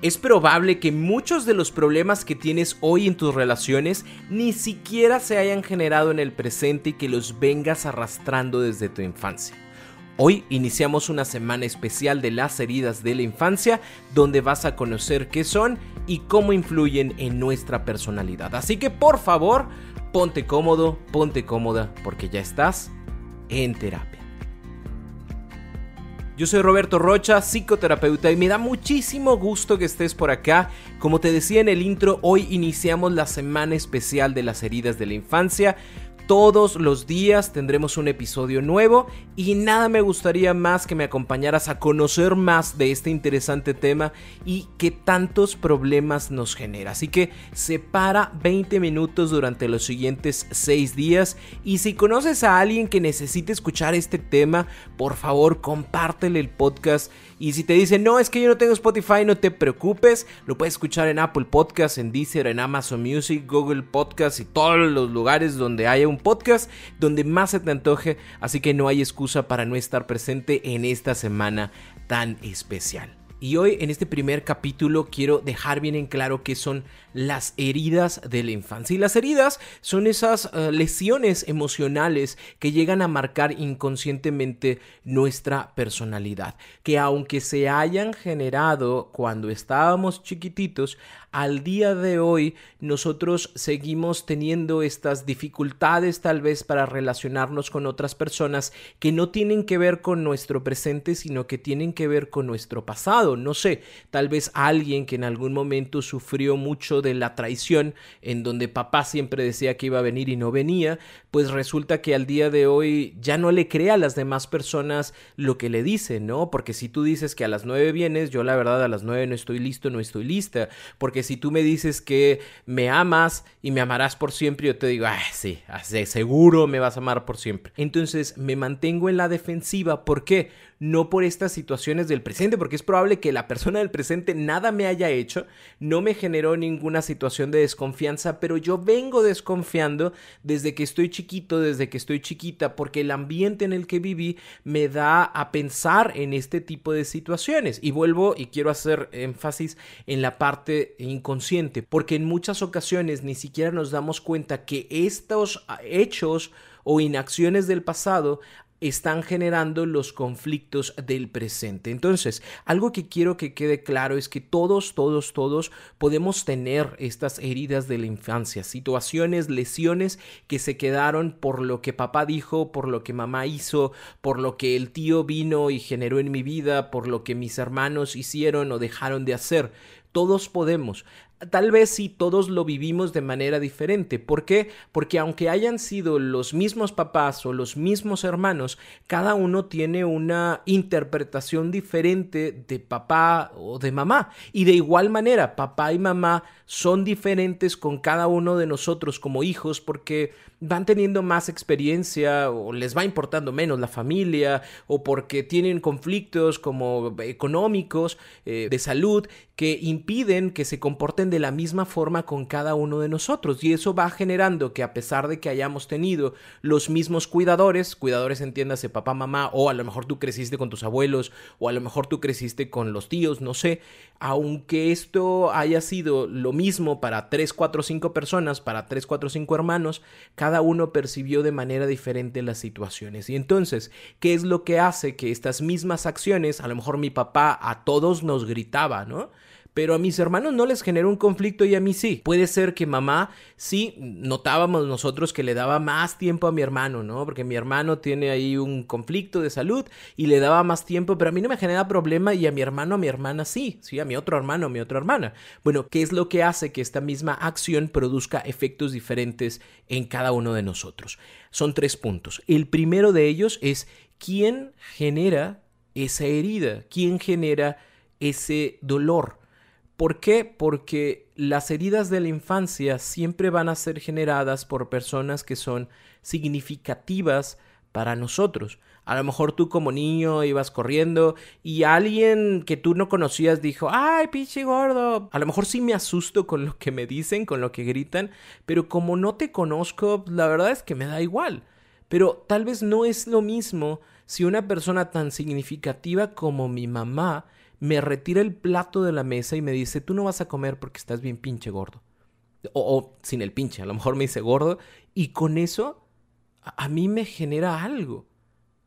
Es probable que muchos de los problemas que tienes hoy en tus relaciones ni siquiera se hayan generado en el presente y que los vengas arrastrando desde tu infancia. Hoy iniciamos una semana especial de las heridas de la infancia donde vas a conocer qué son y cómo influyen en nuestra personalidad. Así que por favor, ponte cómodo, ponte cómoda porque ya estás en terapia. Yo soy Roberto Rocha, psicoterapeuta, y me da muchísimo gusto que estés por acá. Como te decía en el intro, hoy iniciamos la semana especial de las heridas de la infancia. Todos los días tendremos un episodio nuevo y nada me gustaría más que me acompañaras a conocer más de este interesante tema y que tantos problemas nos genera. Así que separa 20 minutos durante los siguientes 6 días y si conoces a alguien que necesite escuchar este tema, por favor compártele el podcast y si te dicen, no, es que yo no tengo Spotify, no te preocupes, lo puedes escuchar en Apple Podcasts, en Deezer, en Amazon Music, Google Podcasts y todos los lugares donde haya un podcast, donde más se te antoje, así que no hay excusa para no estar presente en esta semana tan especial. Y hoy en este primer capítulo quiero dejar bien en claro qué son las heridas de la infancia. Y las heridas son esas uh, lesiones emocionales que llegan a marcar inconscientemente nuestra personalidad, que aunque se hayan generado cuando estábamos chiquititos, al día de hoy nosotros seguimos teniendo estas dificultades tal vez para relacionarnos con otras personas que no tienen que ver con nuestro presente, sino que tienen que ver con nuestro pasado. No sé, tal vez alguien que en algún momento sufrió mucho de la traición, en donde papá siempre decía que iba a venir y no venía, pues resulta que al día de hoy ya no le cree a las demás personas lo que le dicen, ¿no? Porque si tú dices que a las nueve vienes, yo la verdad a las nueve no estoy listo, no estoy lista, porque si tú me dices que me amas y me amarás por siempre, yo te digo, ah, sí, seguro me vas a amar por siempre. Entonces me mantengo en la defensiva, ¿por qué? No por estas situaciones del presente, porque es probable que la persona del presente nada me haya hecho, no me generó ninguna situación de desconfianza, pero yo vengo desconfiando desde que estoy chiquito, desde que estoy chiquita, porque el ambiente en el que viví me da a pensar en este tipo de situaciones. Y vuelvo y quiero hacer énfasis en la parte inconsciente, porque en muchas ocasiones ni siquiera nos damos cuenta que estos hechos o inacciones del pasado están generando los conflictos del presente. Entonces, algo que quiero que quede claro es que todos, todos, todos podemos tener estas heridas de la infancia, situaciones, lesiones que se quedaron por lo que papá dijo, por lo que mamá hizo, por lo que el tío vino y generó en mi vida, por lo que mis hermanos hicieron o dejaron de hacer. Todos podemos. Tal vez sí todos lo vivimos de manera diferente. ¿Por qué? Porque aunque hayan sido los mismos papás o los mismos hermanos, cada uno tiene una interpretación diferente de papá o de mamá. Y de igual manera, papá y mamá son diferentes con cada uno de nosotros como hijos porque van teniendo más experiencia o les va importando menos la familia o porque tienen conflictos como económicos, eh, de salud, que impiden que se comporten de la misma forma con cada uno de nosotros. Y eso va generando que a pesar de que hayamos tenido los mismos cuidadores, cuidadores entiéndase papá, mamá, o a lo mejor tú creciste con tus abuelos, o a lo mejor tú creciste con los tíos, no sé, aunque esto haya sido lo mismo para 3, 4, 5 personas, para 3, 4, 5 hermanos, cada uno percibió de manera diferente las situaciones. Y entonces, ¿qué es lo que hace que estas mismas acciones, a lo mejor mi papá a todos nos gritaba, ¿no? Pero a mis hermanos no les generó un conflicto y a mí sí. Puede ser que mamá sí notábamos nosotros que le daba más tiempo a mi hermano, ¿no? Porque mi hermano tiene ahí un conflicto de salud y le daba más tiempo, pero a mí no me genera problema y a mi hermano, a mi hermana sí, sí, a mi otro hermano, a mi otra hermana. Bueno, ¿qué es lo que hace que esta misma acción produzca efectos diferentes en cada uno de nosotros? Son tres puntos. El primero de ellos es quién genera esa herida? ¿Quién genera ese dolor? ¿Por qué? Porque las heridas de la infancia siempre van a ser generadas por personas que son significativas para nosotros. A lo mejor tú como niño ibas corriendo y alguien que tú no conocías dijo, ay, pinche gordo. A lo mejor sí me asusto con lo que me dicen, con lo que gritan, pero como no te conozco, la verdad es que me da igual. Pero tal vez no es lo mismo si una persona tan significativa como mi mamá me retira el plato de la mesa y me dice, tú no vas a comer porque estás bien pinche gordo. O, sin el pinche, a lo mejor me dice gordo. Y con eso a mí me genera algo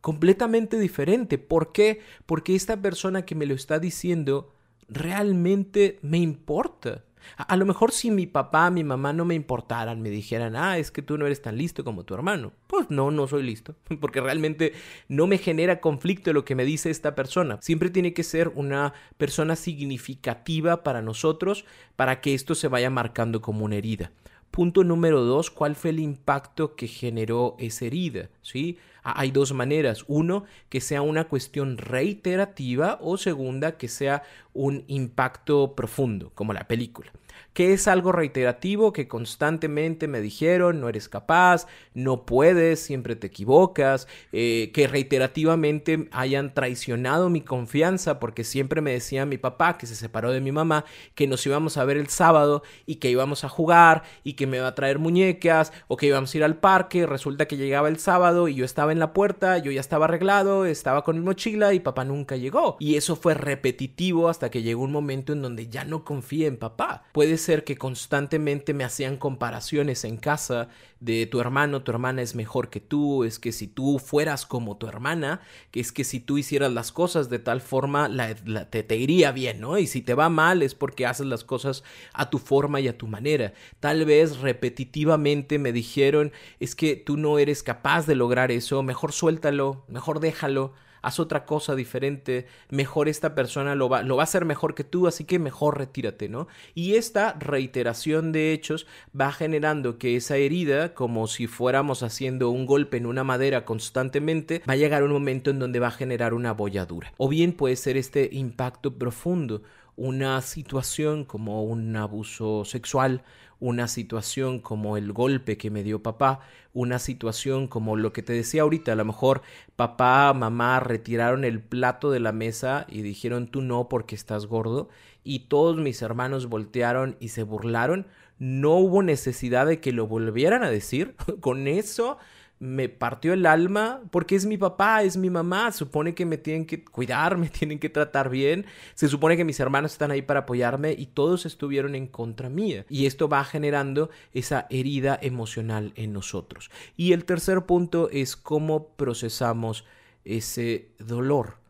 completamente diferente. ¿Por qué? Porque esta persona que me lo está diciendo realmente me importa. A, lo mejor si mi papá, mi mamá no me importaran, me dijeran, ah, es que tú no eres tan listo como tu hermano. Pues no, no soy listo, porque realmente no me genera conflicto lo que me dice esta persona. Siempre tiene que ser una persona significativa para nosotros para que esto se vaya marcando como una herida. Punto número dos, ¿cuál fue el impacto que generó esa herida? ¿Sí? Hay dos maneras. Uno, que sea una cuestión reiterativa o segunda, que sea un impacto profundo, como la película que es algo reiterativo que constantemente me dijeron, no eres capaz, no puedes, siempre te equivocas, eh, que reiterativamente hayan traicionado mi confianza porque siempre me decía mi papá que se separó de mi mamá, que nos íbamos a ver el sábado y que íbamos a jugar y que me iba a traer muñecas o que íbamos a ir al parque, resulta que llegaba el sábado y yo estaba en la puerta, yo ya estaba arreglado, estaba con mi mochila y papá nunca llegó. Y eso fue repetitivo hasta que llegó un momento en donde ya no confié en papá. Puede ser que constantemente me hacían comparaciones en casa de tu hermano, tu hermana es mejor que tú, es que si tú fueras como tu hermana, que es que si tú hicieras las cosas de tal forma, la, te, te iría bien, ¿no? Y si te va mal es porque haces las cosas a tu forma y a tu manera. Tal vez repetitivamente me dijeron, es que tú no eres capaz de lograr eso, mejor suéltalo, mejor déjalo haz otra cosa diferente, mejor esta persona lo va, lo va a hacer mejor que tú, así que mejor retírate, ¿no? Y esta reiteración de hechos va generando que esa herida, como si fuéramos haciendo un golpe en una madera constantemente, va a llegar un momento en donde va a generar una bolladura. O bien puede ser este impacto profundo, una situación como un abuso sexual, una situación como el golpe que me dio papá, una situación como lo que te decía ahorita, a lo mejor papá, mamá retiraron el plato de la mesa y dijeron tú no porque estás gordo y todos mis hermanos voltearon y se burlaron, no hubo necesidad de que lo volvieran a decir, con eso me partió el alma porque es mi papá, es mi mamá, supone que me tienen que cuidar, me tienen que tratar bien, se supone que mis hermanos están ahí para apoyarme y todos estuvieron en contra mía y esto va generando esa herida emocional en nosotros. Y el tercer punto es cómo procesamos ese dolor.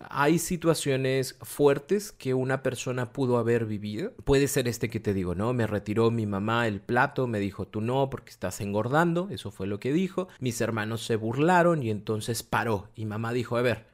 Hay situaciones fuertes que una persona pudo haber vivido. Puede ser este que te digo, ¿no? Me retiró mi mamá el plato, me dijo tú no porque estás engordando, eso fue lo que dijo. Mis hermanos se burlaron y entonces paró y mamá dijo, a ver,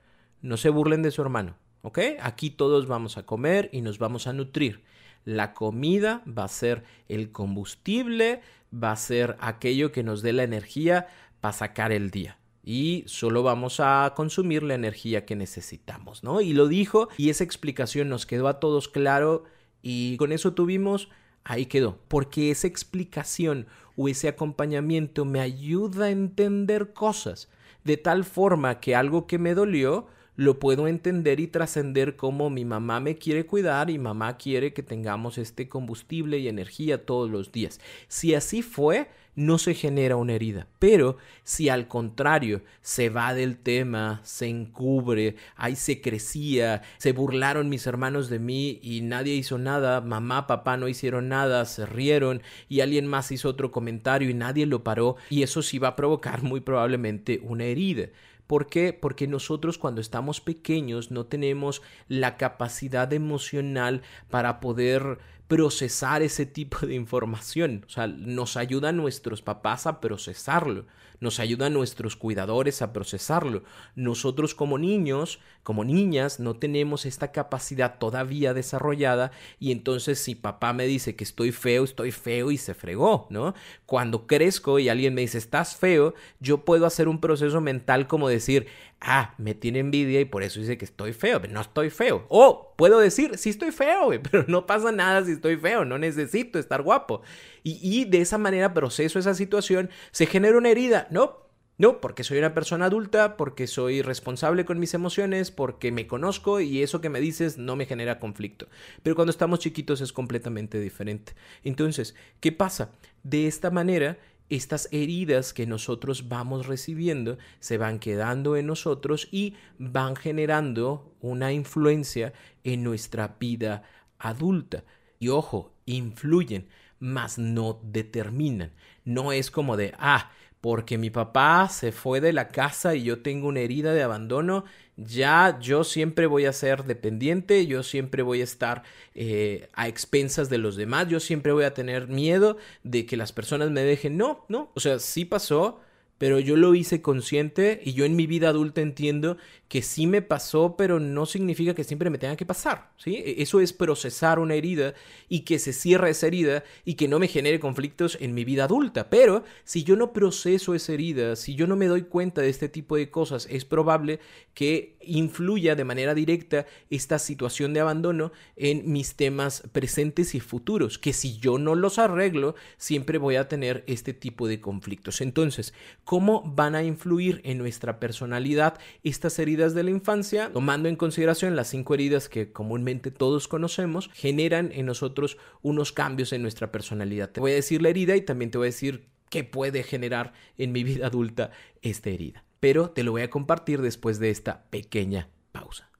no se burlen de su hermano, ¿ok? Aquí todos vamos a comer y nos vamos a nutrir. La comida va a ser el combustible, va a ser aquello que nos dé la energía para sacar el día y solo vamos a consumir la energía que necesitamos, ¿no? Y lo dijo y esa explicación nos quedó a todos claro y con eso tuvimos, ahí quedó, porque esa explicación o ese acompañamiento me ayuda a entender cosas de tal forma que algo que me dolió lo puedo entender y trascender como mi mamá me quiere cuidar y mamá quiere que tengamos este combustible y energía todos los días. Si así fue, no se genera una herida. Pero si al contrario se va del tema, se encubre, ahí se crecía, se burlaron mis hermanos de mí y nadie hizo nada, mamá, papá no hicieron nada, se rieron y alguien más hizo otro comentario y nadie lo paró y eso sí va a provocar muy probablemente una herida. ¿Por qué? Porque nosotros cuando estamos pequeños no tenemos la capacidad emocional para poder procesar ese tipo de información. O sea, nos ayudan nuestros papás a procesarlo, nos ayudan nuestros cuidadores a procesarlo. Nosotros como niños, como niñas, no tenemos esta capacidad todavía desarrollada y entonces si papá me dice que estoy feo, estoy feo y se fregó, ¿no? Cuando crezco y alguien me dice estás feo, yo puedo hacer un proceso mental como decir, ah, me tiene envidia y por eso dice que estoy feo, pero no estoy feo. O puedo decir, sí estoy feo, pero no pasa nada si estoy feo, no necesito estar guapo. Y, y de esa manera proceso esa situación, se genera una herida, ¿no? No, porque soy una persona adulta, porque soy responsable con mis emociones, porque me conozco y eso que me dices no me genera conflicto. Pero cuando estamos chiquitos es completamente diferente. Entonces, ¿qué pasa? De esta manera, estas heridas que nosotros vamos recibiendo se van quedando en nosotros y van generando una influencia en nuestra vida adulta. Y ojo, influyen, mas no determinan. No es como de, ah, porque mi papá se fue de la casa y yo tengo una herida de abandono, ya yo siempre voy a ser dependiente, yo siempre voy a estar eh, a expensas de los demás, yo siempre voy a tener miedo de que las personas me dejen. No, no, o sea, sí pasó, pero yo lo hice consciente y yo en mi vida adulta entiendo que sí me pasó, pero no significa que siempre me tenga que pasar, ¿sí? E, eso es procesar una herida y que se cierre esa herida y que no me genere conflictos en mi vida adulta. Pero si yo no proceso esa herida, si yo no me doy cuenta de este tipo de cosas, es probable que influya de manera directa esta situación de abandono en mis temas presentes y futuros, que si yo no los arreglo, siempre voy a tener este tipo de conflictos. Entonces, ¿cómo van a influir en nuestra personalidad estas heridas? de la infancia, tomando en consideración las cinco heridas que comúnmente todos conocemos, generan en nosotros unos cambios en nuestra personalidad. Te voy a decir la herida y también te voy a decir qué puede generar en mi vida adulta esta herida. Pero te lo voy a compartir después de esta pequeña pausa.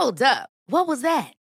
Hold up. What was that?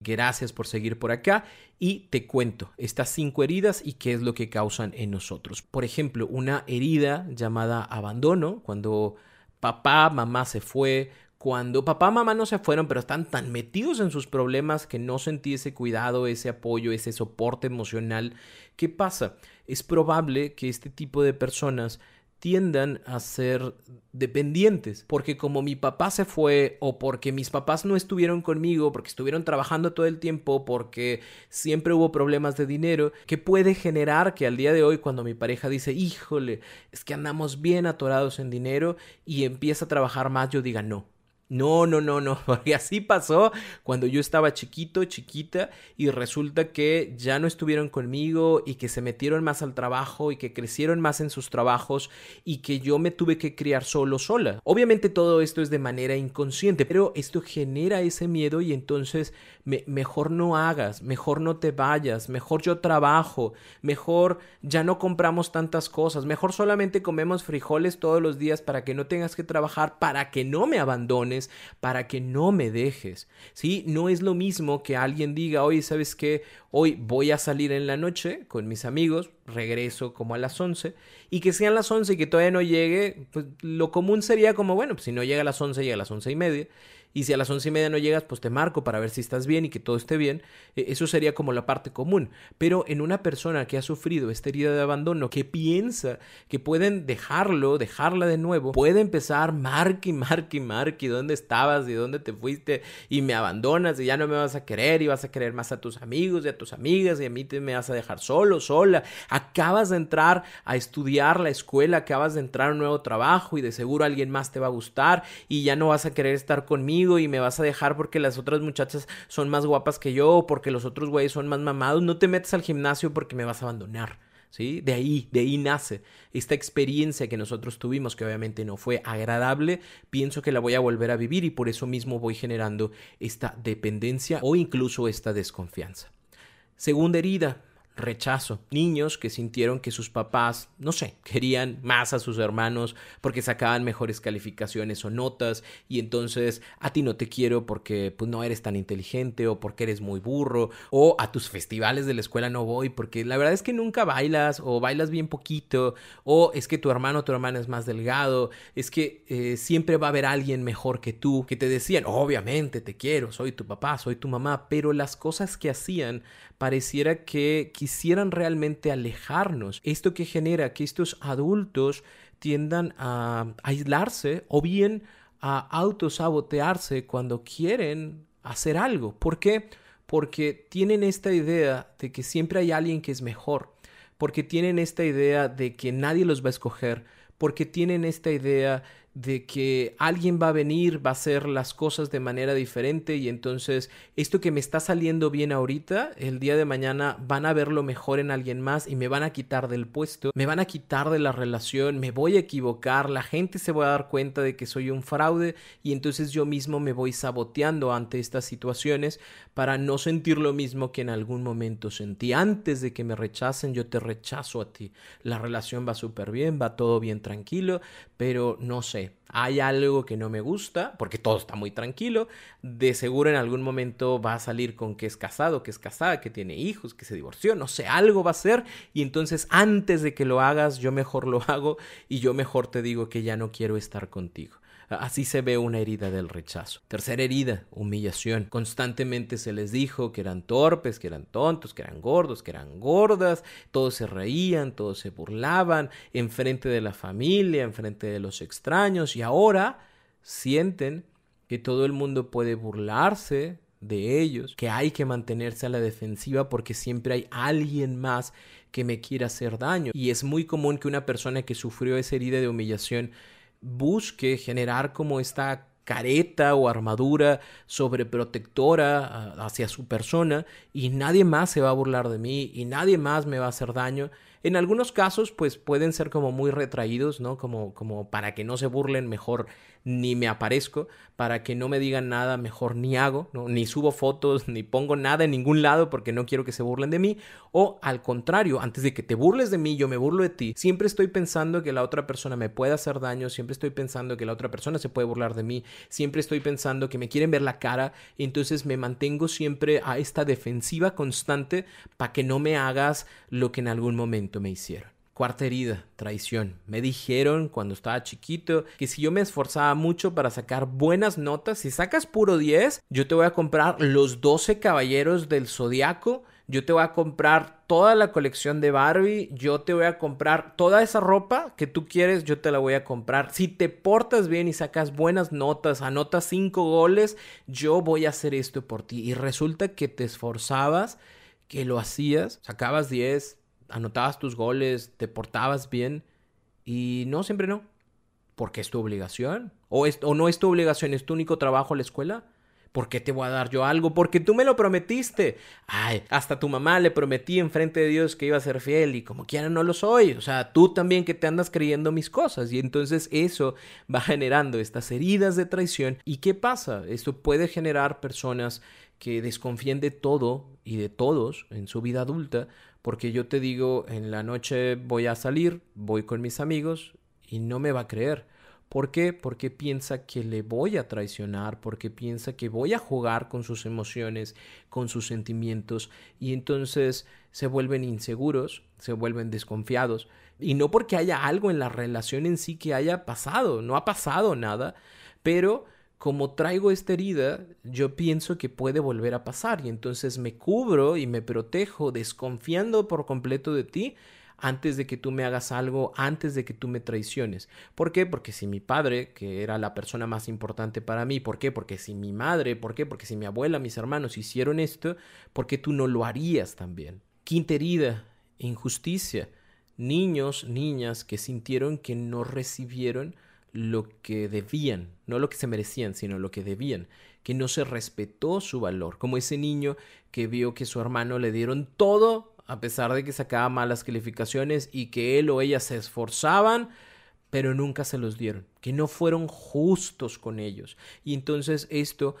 Gracias por seguir por acá y te cuento estas cinco heridas y qué es lo que causan en nosotros. Por ejemplo, una herida llamada abandono, cuando papá, mamá se fue, cuando papá, mamá no se fueron, pero están tan metidos en sus problemas que no sentí ese cuidado, ese apoyo, ese soporte emocional. ¿Qué pasa? Es probable que este tipo de personas tiendan a ser dependientes, porque como mi papá se fue o porque mis papás no estuvieron conmigo, porque estuvieron trabajando todo el tiempo, porque siempre hubo problemas de dinero, que puede generar que al día de hoy cuando mi pareja dice, híjole, es que andamos bien atorados en dinero y empieza a trabajar más, yo diga, no, no, no, no, no, así pasó cuando yo estaba chiquito, chiquita, y resulta que ya no estuvieron conmigo y que se metieron más al trabajo y que crecieron más en sus trabajos y que yo me tuve que criar solo, sola. Obviamente todo esto es de manera inconsciente, pero esto genera ese miedo y entonces mejor no hagas, mejor no te vayas, mejor yo trabajo, mejor ya no compramos tantas cosas, mejor solamente comemos frijoles todos los días para que no tengas que trabajar, para que no me abandones, para que no me dejes. ¿Sí? No es lo mismo que alguien diga, oye, ¿sabes qué? Hoy voy a salir en la noche con mis amigos, regreso como a las 11 y que sean las 11 y que todavía no llegue, pues lo común sería como, bueno, pues si no llega a las 11, llega a las once y media y si a las once y media no llegas, pues te marco para ver si estás bien y que todo esté bien. E, eso sería como la parte común. Pero en una persona que ha sufrido esta herida de abandono, que piensa que pueden dejarlo, dejarla de nuevo, puede empezar marque, marque, marque, ¿dónde estabas y dónde te fuiste? Y me abandonas y ya no me vas a querer y vas a querer más a tus amigos y a tus amigas y a mí te me vas a dejar solo, sola. Acabas de entrar a estudiar la escuela, acabas de entrar a un nuevo trabajo y de seguro alguien más te va a gustar y ya no vas a querer estar conmigo y me vas a dejar porque las otras muchachas son más guapas que yo o porque los otros güeyes son más mamados, no te metes al gimnasio porque me vas a abandonar. ¿Sí? De ahí, de ahí nace esta experiencia que nosotros tuvimos, que obviamente no fue agradable, pienso que la voy a volver a vivir y por eso mismo voy generando esta dependencia o incluso esta desconfianza. Segunda herida, rechazo. Niños que sintieron que sus papás, no sé, querían más a sus hermanos porque sacaban mejores calificaciones o notas y entonces a ti no te quiero porque pues, no eres tan inteligente o porque eres muy burro o a tus festivales de la escuela no voy porque la verdad es que nunca bailas o bailas bien poquito o es que tu hermano o tu hermana es más delgado, es que eh, siempre va a haber alguien mejor que tú que te decían, obviamente te quiero, soy tu papá, soy tu mamá, pero las cosas que hacían pareciera que quisieran realmente alejarnos. Esto que genera que estos adultos tiendan a aislarse o bien a autosabotearse cuando quieren hacer algo. ¿Por qué? Porque tienen esta idea de que siempre hay alguien que es mejor, porque tienen esta idea de que nadie los va a escoger, porque tienen esta idea de que alguien va a venir, va a hacer las cosas de manera diferente y entonces esto que me está saliendo bien ahorita, el día de mañana van a verlo mejor en alguien más y me van a quitar del puesto, me van a quitar de la relación, me voy a equivocar, la gente se va a dar cuenta de que soy un fraude y entonces yo mismo me voy saboteando ante estas situaciones para no sentir lo mismo que en algún momento sentí. Antes de que me rechacen, yo te rechazo a ti. La relación va súper bien, va todo bien tranquilo, pero no sé, hay algo que no me gusta, porque todo está muy tranquilo, de seguro en algún momento va a salir con que es casado, que es casada, que tiene hijos, que se divorció, no sé, algo va a ser, y entonces antes de que lo hagas, yo mejor lo hago y yo mejor te digo que ya no quiero estar contigo. Así se ve una herida del rechazo. Tercera herida, humillación. Constantemente se les dijo que eran torpes, que eran tontos, que eran gordos, que eran gordas. Todos se reían, todos se burlaban enfrente de la familia, enfrente de los extraños. Y ahora sienten que todo el mundo puede burlarse de ellos, que hay que mantenerse a la defensiva porque siempre hay alguien más que me quiera hacer daño. Y es muy común que una persona que sufrió esa herida de humillación busque generar como esta careta o armadura sobreprotectora ah, hacia su persona y nadie más se va a burlar de mí y nadie más me va a hacer daño. En algunos casos pues pueden ser como muy retraídos, ¿no? Como, como para que no se burlen mejor ni me aparezco, para que no me digan nada, mejor ni hago, ¿no? ni subo fotos, ni pongo nada en ningún lado porque no quiero que se burlen de mí, o al contrario, antes de que te burles de mí, yo me burlo de ti, siempre estoy pensando que la otra persona me puede hacer daño, siempre estoy pensando que la otra persona se puede burlar de mí, siempre estoy pensando que me quieren ver la cara, entonces me mantengo siempre a esta defensiva constante para que no me hagas lo que en algún momento me hicieron. Cuarta herida, traición. Me dijeron cuando estaba chiquito que si yo me esforzaba mucho para sacar buenas notas, si sacas puro 10, yo te voy a comprar los 12 caballeros del zodiaco, yo te voy a comprar toda la colección de Barbie, yo te voy a comprar toda esa ropa que tú quieres, yo te la voy a comprar. Si te portas bien y sacas buenas notas, anotas 5 goles, yo voy a hacer esto por ti. Y resulta que te esforzabas, que lo hacías, sacabas 10, anotabas tus goles, te portabas bien y no, siempre no. Porque es tu obligación. O, es, o no es tu obligación, es tu único trabajo en la escuela. ¿Por qué te voy a dar yo algo? Porque tú me lo prometiste. Ay, hasta tu mamá le prometí enfrente de Dios que iba a ser fiel y como quiera no lo soy. O sea, tú también que te andas creyendo mis cosas. Y entonces eso va generando estas heridas de traición. ¿Y qué pasa? Esto puede generar personas que desconfíen de todo y de todos en su vida adulta porque yo te digo, en la noche voy a salir, voy con mis amigos y no me va a creer. ¿Por qué? Porque piensa que le voy a traicionar, porque piensa que voy a jugar con sus emociones, con sus sentimientos, y entonces se vuelven inseguros, se vuelven desconfiados. Y no porque haya algo en la relación en sí que haya pasado, no ha pasado nada, pero como traigo esta herida, yo pienso que puede volver a pasar y entonces me cubro y me protejo desconfiando por completo de ti antes de que tú me hagas algo, antes de que tú me traiciones. ¿Por qué? Porque si mi padre, que era la persona más importante para mí, ¿por qué? Porque si mi madre, ¿por qué? Porque si mi abuela, mis hermanos hicieron esto, ¿por qué tú no lo harías también? Quinta herida, injusticia. Niños, niñas que sintieron que no recibieron lo que debían, no lo que se merecían, sino lo que debían, que no se respetó su valor, como ese niño que vio que su hermano le dieron todo a pesar de que sacaba malas calificaciones y que él o ella se esforzaban, pero nunca se los dieron, que no fueron justos con ellos. Y entonces esto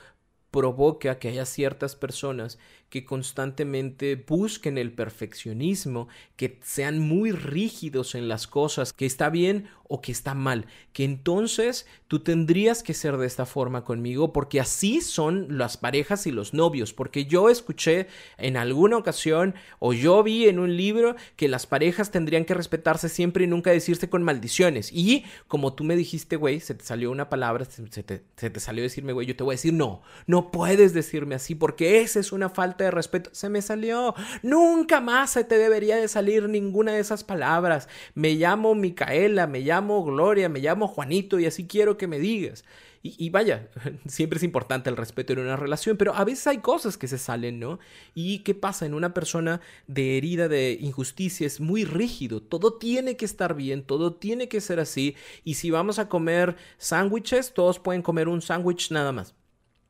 provoca que haya ciertas personas que constantemente busquen el perfeccionismo, que sean muy rígidos en las cosas, que está bien o que está mal, que entonces tú tendrías que ser de esta forma conmigo porque así son las parejas y los novios, porque yo escuché en alguna ocasión o yo vi en un libro que las parejas tendrían que respetarse siempre y nunca decirse con maldiciones. Y como tú me dijiste, güey, se te salió una palabra, se te, salió decirme, güey, yo te voy a decir, no, no puedes decirme así porque esa es una falta de respeto, se me salió, nunca más se te debería de salir ninguna de esas palabras, me llamo Micaela, me llamo Gloria, me llamo Juanito y así quiero que me digas. Y, vaya, siempre es importante el respeto en una relación, pero a veces hay cosas que se salen, ¿no? ¿Y qué pasa en una persona de herida de injusticia? Es muy rígido, todo tiene que estar bien, todo tiene que ser así, y si vamos a comer sándwiches, todos pueden comer un sándwich nada más.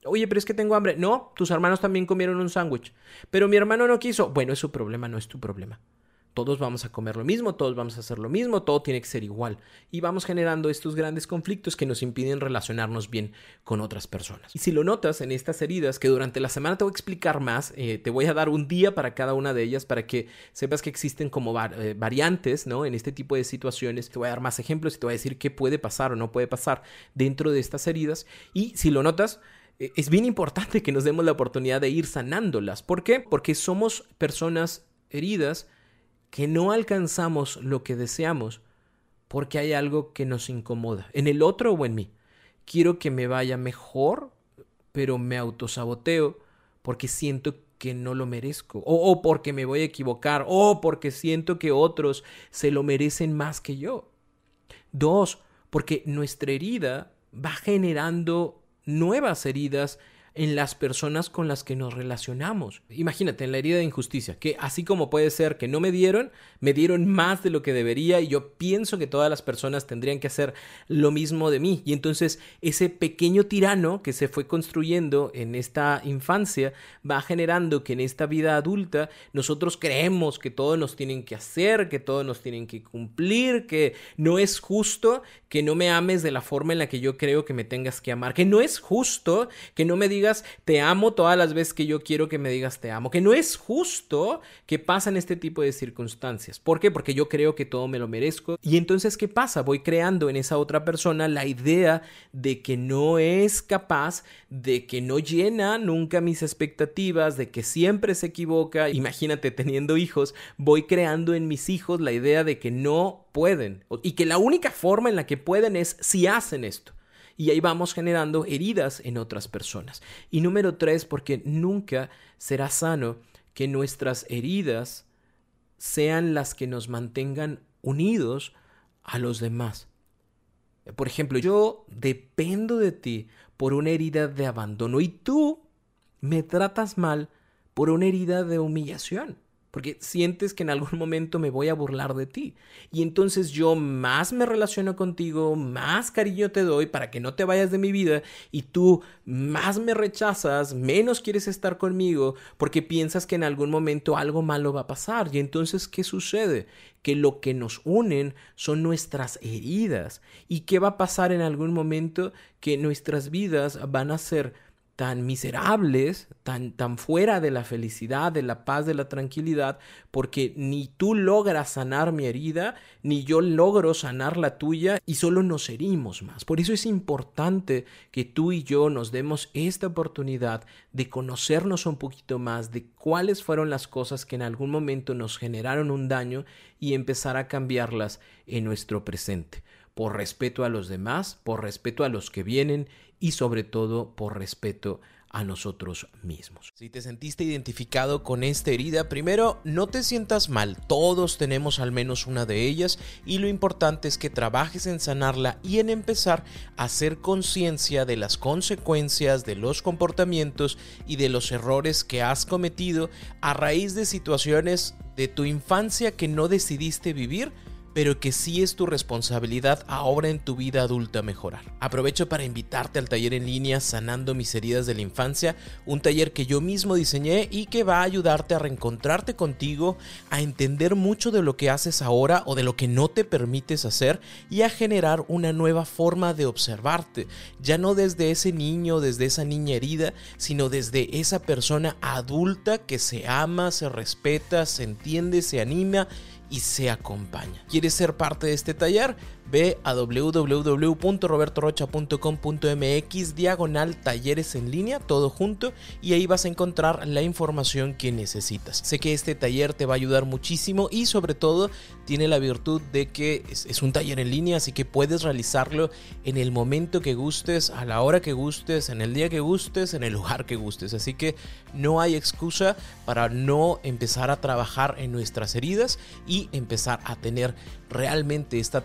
Oye, pero es que tengo hambre. No, tus hermanos también comieron un sándwich. Pero mi hermano no quiso. Bueno, es su problema, no es tu problema todos vamos a comer lo mismo, todos vamos a hacer lo mismo, todo tiene que ser igual. Y vamos generando estos grandes conflictos que nos impiden relacionarnos bien con otras personas. Y si lo notas en estas heridas, que durante la semana te voy a explicar más, eh, te voy a dar un día para cada una de ellas para que sepas que existen como eh, variantes, ¿no? En este tipo de situaciones. Te voy a dar más ejemplos y te voy a decir qué puede pasar o no puede pasar dentro de estas heridas. Y si lo notas, es bien importante que nos demos la oportunidad de ir sanándolas. ¿Por qué? Porque somos personas heridas que no alcanzamos lo que deseamos porque hay algo que nos incomoda, en el otro o en mí. Quiero que me vaya mejor, pero me autosaboteo porque siento que no lo merezco, o, o, porque me voy a equivocar, o porque siento que otros se lo merecen más que yo. Dos, porque nuestra herida va generando nuevas heridas en las personas con las que nos relacionamos. Imagínate, en la herida de injusticia, que así como puede ser que no me dieron, me dieron más de lo que debería y yo pienso que todas las personas tendrían que hacer lo mismo de mí. Y entonces ese pequeño tirano que se fue construyendo en esta infancia va generando que en esta vida adulta nosotros creemos que todos nos tienen que hacer, que todos nos tienen que cumplir, que no es justo que no me ames de la forma en la que yo creo que me tengas que amar, que no es justo que no me digas te amo todas las veces que yo quiero que me digas te amo. Que no es justo que pasen este tipo de circunstancias. ¿Por qué? Porque yo creo que todo me lo merezco. Y entonces, ¿qué pasa? Voy creando en esa otra persona la idea de que no es capaz, de que no llena nunca mis expectativas, de que siempre se equivoca. Imagínate teniendo hijos, voy creando en mis hijos la idea de que no pueden y que la única forma en la que pueden es si hacen esto y ahí vamos generando heridas en otras personas. Y número tres, porque nunca será sano que nuestras heridas sean las que nos mantengan unidos a los demás. Por ejemplo, yo dependo de ti por una herida de abandono y tú me tratas mal por una herida de humillación porque sientes que en algún momento me voy a burlar de ti. Y entonces yo más me relaciono contigo, más cariño te doy para que no te vayas de mi vida y tú más me rechazas, menos quieres estar conmigo porque piensas que en algún momento algo malo va a pasar. Y entonces, ¿qué sucede? Que lo que nos unen son nuestras heridas. ¿Y qué va a pasar en algún momento? Que nuestras vidas van a ser tan miserables, tan, tan fuera de la felicidad, de la paz, de la tranquilidad, porque ni tú logras sanar mi herida, ni yo logro sanar la tuya, y solo nos herimos más. Por eso es importante que tú y yo nos demos esta oportunidad de conocernos un poquito más, de cuáles fueron las cosas que en algún momento nos generaron un daño y empezar a cambiarlas en nuestro presente por respeto a los demás, por respeto a los que vienen y sobre todo por respeto a nosotros mismos. Si te sentiste identificado con esta herida, primero no te sientas mal, todos tenemos al menos una de ellas y lo importante es que trabajes en sanarla y en empezar a hacer conciencia de las consecuencias de los comportamientos y de los errores que has cometido a raíz de situaciones de tu infancia que no decidiste vivir pero que sí es tu responsabilidad ahora en tu vida adulta mejorar. Aprovecho para invitarte al taller en línea Sanando mis heridas de la infancia, un taller que yo mismo diseñé y que va a ayudarte a reencontrarte contigo, a entender mucho de lo que haces ahora o de lo que no te permites hacer y a generar una nueva forma de observarte, ya no desde ese niño, desde esa niña herida, sino desde esa persona adulta que se ama, se respeta, se entiende, se anima y se acompaña. ¿Quieres ser parte de este taller? Ve a www.robertorocha.com.mx diagonal talleres en línea, todo junto, y ahí vas a encontrar la información que necesitas. Sé que este taller te va a ayudar muchísimo y sobre todo tiene la virtud de que es, un taller en línea, así que puedes realizarlo en el momento que gustes, a la hora que gustes, en el día que gustes, en el lugar que gustes. Así que no hay excusa para no empezar a trabajar en nuestras heridas y empezar a tener realmente esta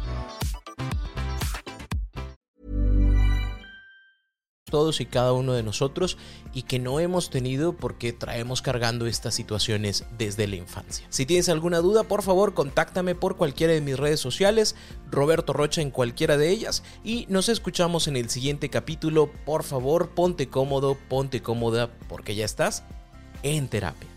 Todos y cada uno de nosotros y que no hemos tenido porque traemos cargando estas situaciones desde la infancia. Si tienes alguna duda, por favor, contáctame por cualquiera de mis redes sociales, Roberto Rocha en cualquiera de ellas y nos escuchamos en el siguiente capítulo. Por favor, ponte cómodo, ponte cómoda porque ya estás en terapia.